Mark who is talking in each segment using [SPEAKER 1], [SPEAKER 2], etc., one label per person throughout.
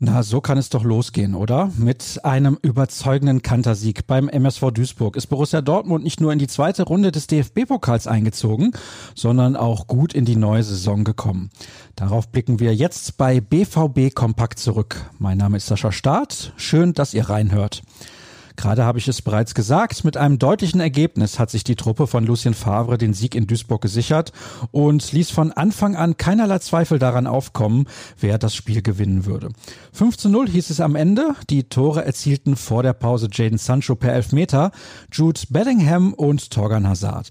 [SPEAKER 1] Na, so kann es doch losgehen, oder? Mit einem überzeugenden Kantersieg beim MSV Duisburg ist Borussia Dortmund nicht nur in die zweite Runde des DFB-Pokals eingezogen, sondern auch gut in die neue Saison gekommen. Darauf blicken wir jetzt bei BVB Kompakt zurück. Mein Name ist Sascha Staat. Schön, dass ihr reinhört. Gerade habe ich es bereits gesagt, mit einem deutlichen Ergebnis hat sich die Truppe von Lucien Favre den Sieg in Duisburg gesichert und ließ von Anfang an keinerlei Zweifel daran aufkommen, wer das Spiel gewinnen würde. 5 zu 0 hieß es am Ende. Die Tore erzielten vor der Pause Jaden Sancho per Elfmeter, Jude Bellingham und Torgan Hazard.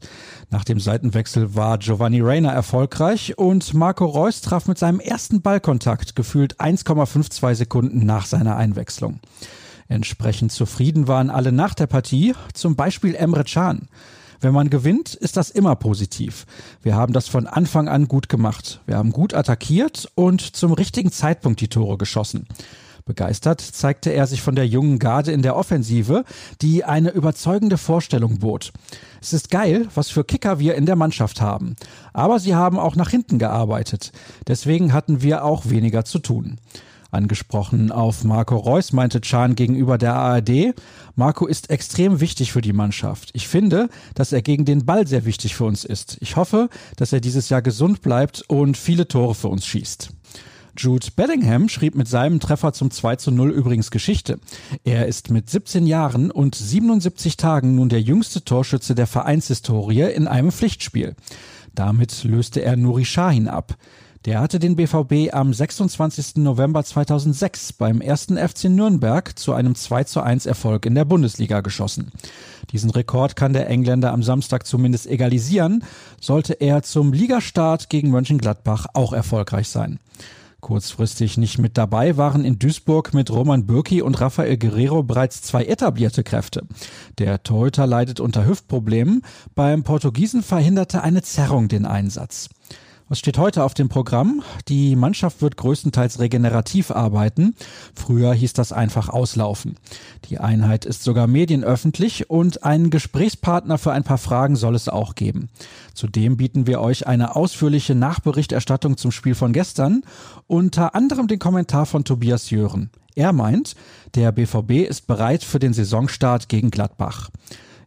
[SPEAKER 1] Nach dem Seitenwechsel war Giovanni Reyna erfolgreich und Marco Reus traf mit seinem ersten Ballkontakt gefühlt 1,52 Sekunden nach seiner Einwechslung. Entsprechend zufrieden waren alle nach der Partie, zum Beispiel Emre Can. Wenn man gewinnt, ist das immer positiv. Wir haben das von Anfang an gut gemacht. Wir haben gut attackiert und zum richtigen Zeitpunkt die Tore geschossen. Begeistert zeigte er sich von der jungen Garde in der Offensive, die eine überzeugende Vorstellung bot. Es ist geil, was für Kicker wir in der Mannschaft haben. Aber sie haben auch nach hinten gearbeitet. Deswegen hatten wir auch weniger zu tun. Angesprochen auf Marco Reus meinte Chan gegenüber der ARD, Marco ist extrem wichtig für die Mannschaft. Ich finde, dass er gegen den Ball sehr wichtig für uns ist. Ich hoffe, dass er dieses Jahr gesund bleibt und viele Tore für uns schießt. Jude Bellingham schrieb mit seinem Treffer zum 2 zu 0 übrigens Geschichte. Er ist mit 17 Jahren und 77 Tagen nun der jüngste Torschütze der Vereinshistorie in einem Pflichtspiel. Damit löste er Nuri Sahin ab. Der hatte den BVB am 26. November 2006 beim ersten FC Nürnberg zu einem 2 zu 1 Erfolg in der Bundesliga geschossen. Diesen Rekord kann der Engländer am Samstag zumindest egalisieren, sollte er zum Ligastart gegen Mönchengladbach auch erfolgreich sein. Kurzfristig nicht mit dabei waren in Duisburg mit Roman Bürki und Rafael Guerrero bereits zwei etablierte Kräfte. Der Torhüter leidet unter Hüftproblemen. Beim Portugiesen verhinderte eine Zerrung den Einsatz. Was steht heute auf dem Programm? Die Mannschaft wird größtenteils regenerativ arbeiten. Früher hieß das einfach auslaufen. Die Einheit ist sogar medienöffentlich und einen Gesprächspartner für ein paar Fragen soll es auch geben. Zudem bieten wir euch eine ausführliche Nachberichterstattung zum Spiel von gestern, unter anderem den Kommentar von Tobias Jören. Er meint, der BVB ist bereit für den Saisonstart gegen Gladbach.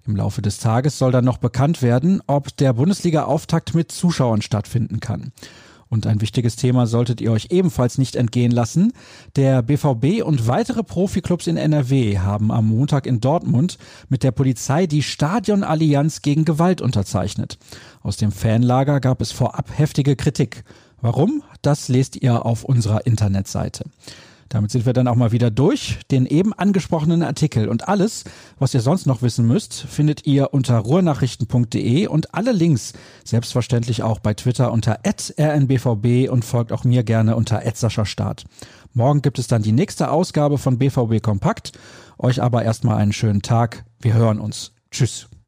[SPEAKER 1] Im Laufe des Tages soll dann noch bekannt werden, ob der Bundesliga-Auftakt mit Zuschauern stattfinden kann. Und ein wichtiges Thema solltet ihr euch ebenfalls nicht entgehen lassen. Der BVB und weitere Profiklubs in NRW haben am Montag in Dortmund mit der Polizei die Stadionallianz gegen Gewalt unterzeichnet. Aus dem Fanlager gab es vorab heftige Kritik. Warum? Das lest ihr auf unserer Internetseite. Damit sind wir dann auch mal wieder durch. Den eben angesprochenen Artikel und alles, was ihr sonst noch wissen müsst, findet ihr unter ruhrnachrichten.de und alle Links selbstverständlich auch bei Twitter unter rnbvb und folgt auch mir gerne unter Start. Morgen gibt es dann die nächste Ausgabe von BVB Kompakt. Euch aber erstmal einen schönen Tag. Wir hören uns. Tschüss.